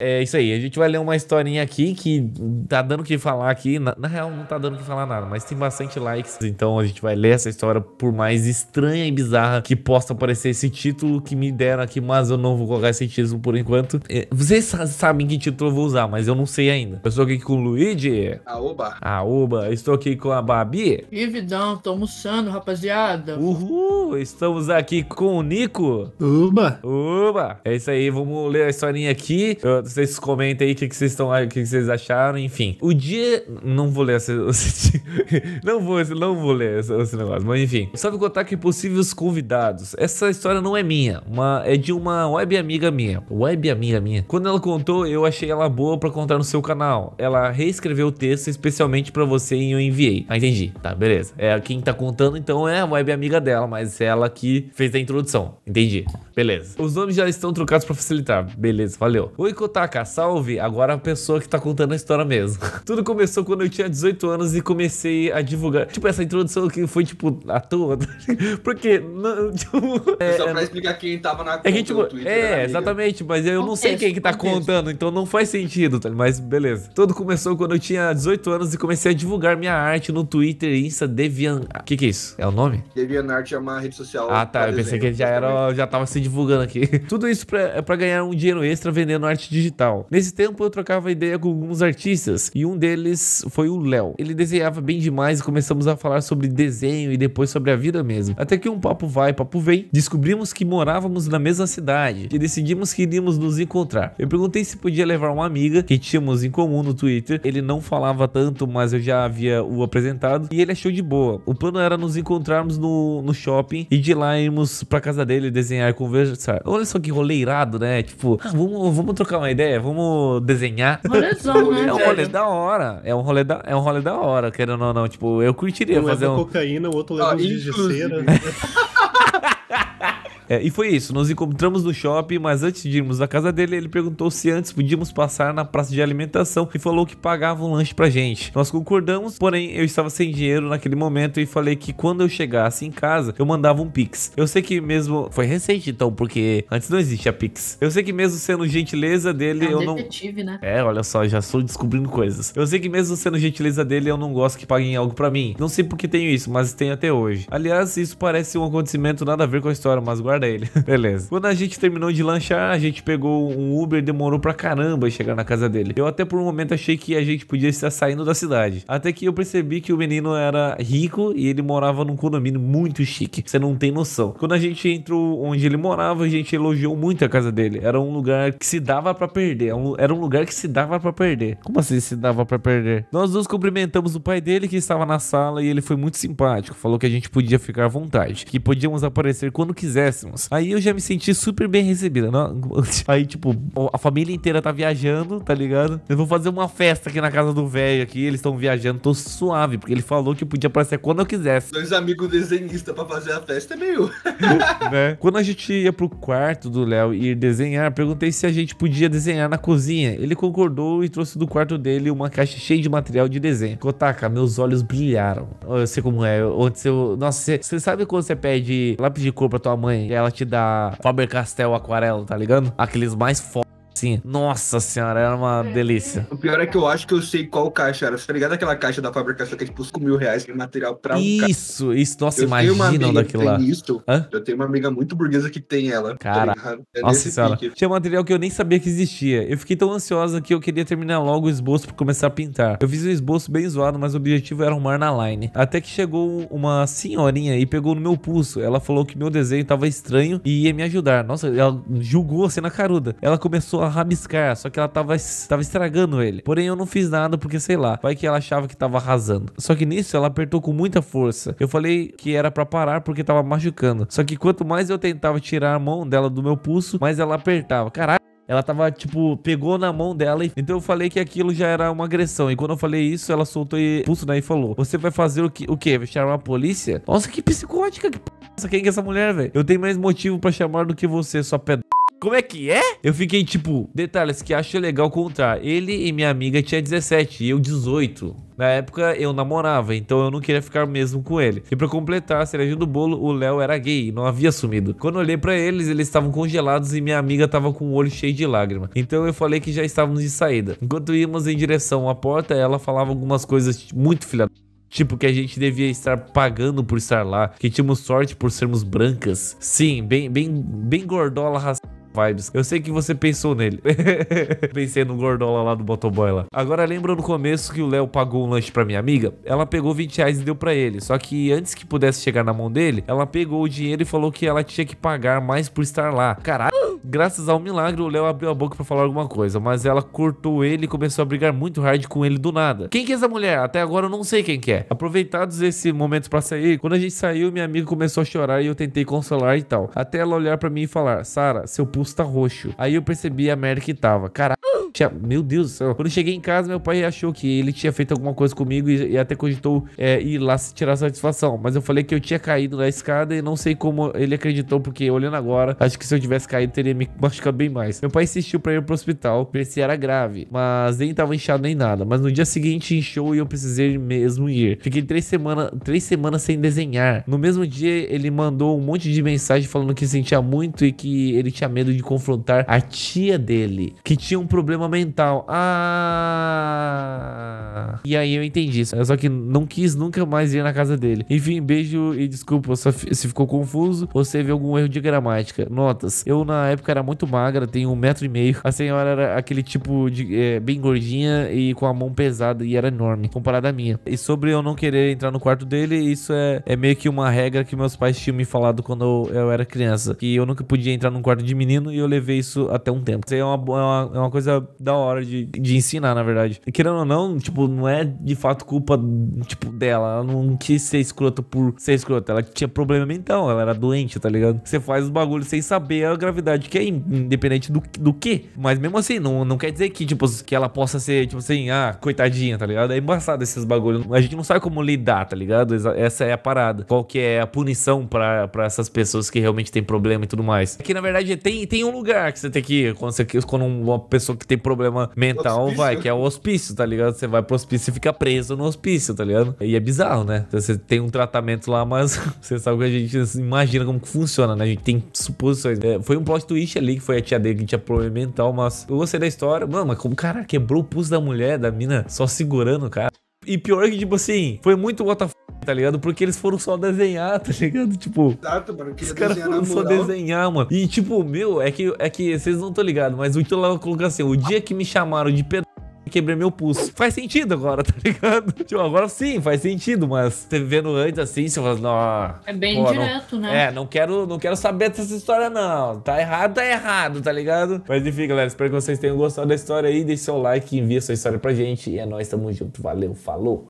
É isso aí, a gente vai ler uma historinha aqui que tá dando o que falar aqui. Na, na, real, não tá dando o que falar nada, mas tem bastante likes. Então a gente vai ler essa história, por mais estranha e bizarra que possa parecer esse título que me deram aqui, mas eu não vou colocar esse título por enquanto. É, vocês sabem que título eu vou usar, mas eu não sei ainda. Eu estou aqui com o Luigi. Aoba. Aoba. Estou aqui com a Babi. E vidão, tô almoçando, rapaziada. Uhul. Estamos aqui com o Nico. Uba. Uba. É isso aí, vamos ler a historinha aqui. Eu, vocês comentem aí o que, vocês estão, o que, vocês acharam, enfim. O dia. Não vou ler esse. não vou, não vou ler esse, esse negócio, mas enfim. Sabe contar que possíveis convidados. Essa história não é minha, uma, é de uma web amiga minha. Web amiga minha. Quando ela contou, eu achei ela boa para contar no seu canal. Ela reescreveu o texto especialmente para você e eu enviei. Ah, entendi. Tá, beleza. É quem tá contando, então é a web amiga dela, mas é ela que fez a introdução. Entendi. Beleza. Os nomes já estão trocados para facilitar. Beleza, valeu. Oi, Kota Taka, salve! Agora a pessoa que tá contando a história mesmo. Tudo começou quando eu tinha 18 anos e comecei a divulgar. Tipo, essa introdução que foi, tipo, à toa. Porque. Não, tipo, é, só pra explicar quem tava na conta é que, tipo, Twitter, É, exatamente, mas eu não sei quem que tá contando, então não faz sentido, tá? mas beleza. Tudo começou quando eu tinha 18 anos e comecei a divulgar minha arte no Twitter e Insta Deviant. O que que é isso? É o nome? DeviantArt é uma rede social. Ah, tá. Eu pensei que ele já era, já tava se divulgando aqui. Tudo isso pra, é pra ganhar um dinheiro extra vendendo arte digital digital. Nesse tempo eu trocava ideia com alguns artistas e um deles foi o Léo. Ele desenhava bem demais e começamos a falar sobre desenho e depois sobre a vida mesmo. Até que um papo vai, papo vem, descobrimos que morávamos na mesma cidade e decidimos que iríamos nos encontrar. Eu perguntei se podia levar uma amiga que tínhamos em comum no Twitter. Ele não falava tanto, mas eu já havia o apresentado e ele achou de boa. O plano era nos encontrarmos no, no shopping e de lá irmos pra casa dele desenhar e conversar. Olha só que roleirado, né? Tipo, ah, vamos, vamos trocar uma ideia ideia, vamos desenhar. Rolezão, né? É um rolê da hora. É um rolê da, é um rolê da hora, querendo ou não. Tipo, eu curtiria um fazer leva um. cocaína, o outro leva ah, um de cera. É, e foi isso, nos encontramos no shopping, mas antes de irmos à casa dele, ele perguntou se antes podíamos passar na praça de alimentação e falou que pagava um lanche pra gente. Nós concordamos, porém eu estava sem dinheiro naquele momento e falei que quando eu chegasse em casa, eu mandava um Pix. Eu sei que mesmo. Foi recente então, porque antes não existia Pix. Eu sei que mesmo sendo gentileza dele, é um eu não. Né? É, olha só, já estou descobrindo coisas. Eu sei que mesmo sendo gentileza dele, eu não gosto que paguem algo para mim. Não sei porque tenho isso, mas tenho até hoje. Aliás, isso parece um acontecimento nada a ver com a história, mas guarda ele. Beleza. Quando a gente terminou de lanchar, a gente pegou um Uber e demorou pra caramba chegar na casa dele. Eu até por um momento achei que a gente podia estar saindo da cidade. Até que eu percebi que o menino era rico e ele morava num condomínio muito chique. Você não tem noção. Quando a gente entrou onde ele morava, a gente elogiou muito a casa dele. Era um lugar que se dava para perder. Era um lugar que se dava para perder. Como assim se dava para perder? Nós dois cumprimentamos o pai dele que estava na sala e ele foi muito simpático. Falou que a gente podia ficar à vontade, que podíamos aparecer quando quiséssemos. Aí Aí eu já me senti super bem recebida. Não? Aí, tipo, a família inteira tá viajando, tá ligado? Eu vou fazer uma festa aqui na casa do velho aqui. Eles estão viajando, tô suave, porque ele falou que podia aparecer quando eu quisesse. Dois amigos desenhistas pra fazer a festa é meio. né? Quando a gente ia pro quarto do Léo ir desenhar, perguntei se a gente podia desenhar na cozinha. Ele concordou e trouxe do quarto dele uma caixa cheia de material de desenho. Kotaka, meus olhos brilharam. Eu sei como é. Onde seu. Nossa, você sabe quando você pede lápis de cor pra tua mãe ela te dá Faber-Castell Aquarela, tá ligado? Aqueles mais foda assim. Nossa senhora, era uma delícia. O pior é que eu acho que eu sei qual caixa era. Você tá ligado aquela caixa da Faber-Castell que é tipo 5 mil reais de material pra Isso, isso. Nossa, imagina daquilo lá. Isso. Hã? Eu tenho uma amiga muito burguesa que tem ela. Tá Cara, tá é nossa senhora. Pique. Tinha material que eu nem sabia que existia. Eu fiquei tão ansiosa que eu queria terminar logo o esboço pra começar a pintar. Eu fiz um esboço bem zoado, mas o objetivo era arrumar na line. Até que chegou uma senhorinha e pegou no meu pulso. Ela falou que meu desenho tava estranho e ia me ajudar. Nossa, ela julgou assim na caruda. Ela começou a rabiscar, só que ela tava, tava estragando ele. Porém, eu não fiz nada porque, sei lá, vai que ela achava que tava arrasando. Só que nisso ela apertou com muita força. Eu falei que era para parar porque tava machucando. Só que quanto mais eu tentava tirar a mão dela do meu pulso, mais ela apertava. Caralho. Ela tava, tipo, pegou na mão dela. E... Então eu falei que aquilo já era uma agressão. E quando eu falei isso, ela soltou e pulso daí e falou: Você vai fazer o que? O quê? Vai chamar a polícia? Nossa, que psicótica. Que p... Quem é essa mulher, velho? Eu tenho mais motivo para chamar do que você, sua pedra. Como é que é? Eu fiquei tipo, detalhes que acho legal contar. Ele e minha amiga tinha 17 e eu 18. Na época eu namorava, então eu não queria ficar mesmo com ele. E pra completar a cereja do bolo, o Léo era gay, não havia sumido. Quando olhei pra eles, eles estavam congelados e minha amiga tava com o olho cheio de lágrima. Então eu falei que já estávamos de saída. Enquanto íamos em direção à porta, ela falava algumas coisas muito filha Tipo, que a gente devia estar pagando por estar lá, que tínhamos sorte por sermos brancas. Sim, bem, bem, bem gordola racista vibes. Eu sei que você pensou nele. Pensei no gordola lá do motoboy lá. Agora lembra no começo que o Léo pagou um lanche pra minha amiga? Ela pegou 20 reais e deu pra ele. Só que antes que pudesse chegar na mão dele, ela pegou o dinheiro e falou que ela tinha que pagar mais por estar lá. Caralho. Graças ao milagre, o Léo abriu a boca para falar alguma coisa, mas ela cortou ele e começou a brigar muito hard com ele do nada. Quem que é essa mulher? Até agora eu não sei quem que é. Aproveitados esse momento para sair, quando a gente saiu, minha amiga começou a chorar e eu tentei consolar e tal. Até ela olhar para mim e falar: Sara, seu pulso tá roxo. Aí eu percebi a merda que tava. Caralho. Tinha, meu Deus do céu. Quando eu cheguei em casa, meu pai achou que ele tinha feito alguma coisa comigo e, e até cogitou é, ir lá tirar satisfação. Mas eu falei que eu tinha caído na escada e não sei como ele acreditou, porque olhando agora, acho que se eu tivesse caído, teria me machucado bem mais. Meu pai insistiu pra ir pro hospital, ver se era grave, mas nem tava inchado nem nada. Mas no dia seguinte inchou e eu precisei mesmo ir. Fiquei três semanas, três semanas sem desenhar. No mesmo dia, ele mandou um monte de mensagem falando que sentia muito e que ele tinha medo de confrontar a tia dele, que tinha um problema mental. Ah. E aí eu entendi isso. Só que não quis nunca mais ir na casa dele. Enfim, beijo e desculpa se ficou confuso ou se teve algum erro de gramática. Notas. Eu na época era muito magra, tenho um metro e meio. A senhora era aquele tipo de é, bem gordinha e com a mão pesada e era enorme, comparada à minha. E sobre eu não querer entrar no quarto dele, isso é, é meio que uma regra que meus pais tinham me falado quando eu, eu era criança. Que eu nunca podia entrar num quarto de menino e eu levei isso até um tempo. Isso é uma, é uma, é uma coisa da hora de, de ensinar, na verdade. E querendo ou não, tipo, não é de fato culpa, tipo, dela. Ela não quis ser escrota por ser escrota. Ela tinha problema mental, ela era doente, tá ligado? Você faz os bagulhos sem saber a gravidade que é, independente do, do que. Mas mesmo assim, não, não quer dizer que, tipo, que ela possa ser, tipo assim, ah, coitadinha, tá ligado? É embaçado esses bagulhos. A gente não sabe como lidar, tá ligado? Essa é a parada. Qual que é a punição pra, pra essas pessoas que realmente tem problema e tudo mais. Que na verdade tem, tem um lugar que você tem que ir quando, você, quando uma pessoa que tem problema problema mental, hospício. vai, que é o hospício, tá ligado? Você vai pro hospício e fica preso no hospício, tá ligado? E é bizarro, né? Você tem um tratamento lá, mas você sabe que a gente imagina como que funciona, né? A gente tem suposições. É, foi um plot twist ali, que foi a tia dele que tinha problema mental, mas eu gostei da história. Mano, mas como, cara, quebrou o pulso da mulher, da mina, só segurando o cara. E pior que, tipo assim, foi muito WTF, tá ligado? Porque eles foram só desenhar, tá ligado? Tipo. Exato, mano. Os caras foram só desenhar, mano. E, tipo, meu, é que, é que vocês não estão ligados, mas o Tio colocou assim: o dia que me chamaram de pedaço quebrei meu pulso. Faz sentido agora, tá ligado? Tipo, agora sim, faz sentido, mas você vendo antes assim, você fala, não. É bem pô, direto, não, né? É, não quero, não quero saber dessa história, não. Tá errado, tá errado, tá ligado? Mas enfim, galera, espero que vocês tenham gostado da história aí. Deixe seu like, envia sua história pra gente. E é nóis, tamo junto. Valeu, falou.